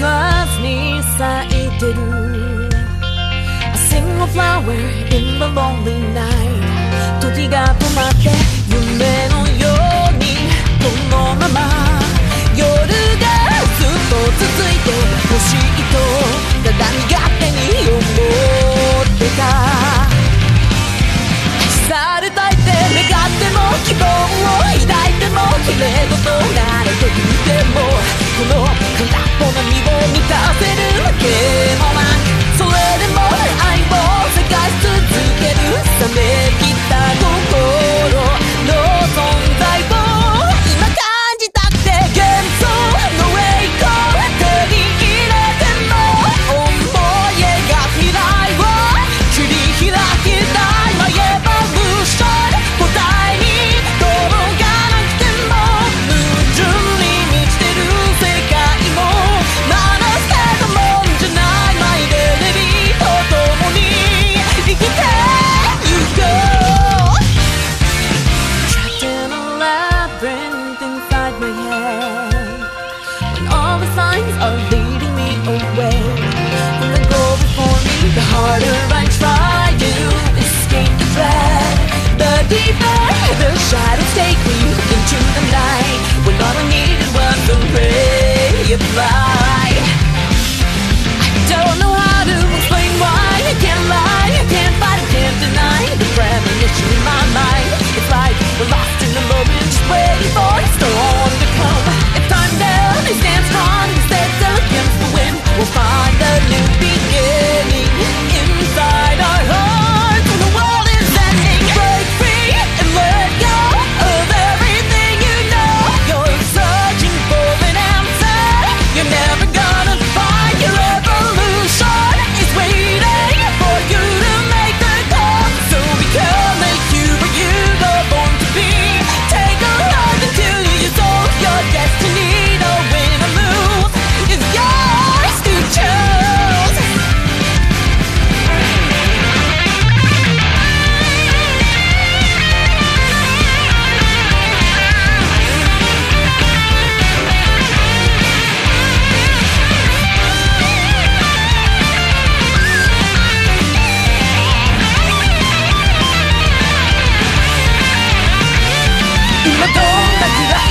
love me a flower in the lonely night 時が止まって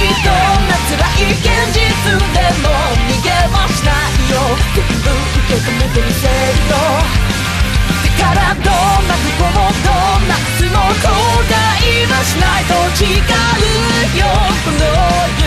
どんな辛い現実でも逃げはしないよ。全部受け止めてみせるよだからどんな不幸もどんな靴も後悔はしないと誓うよ。この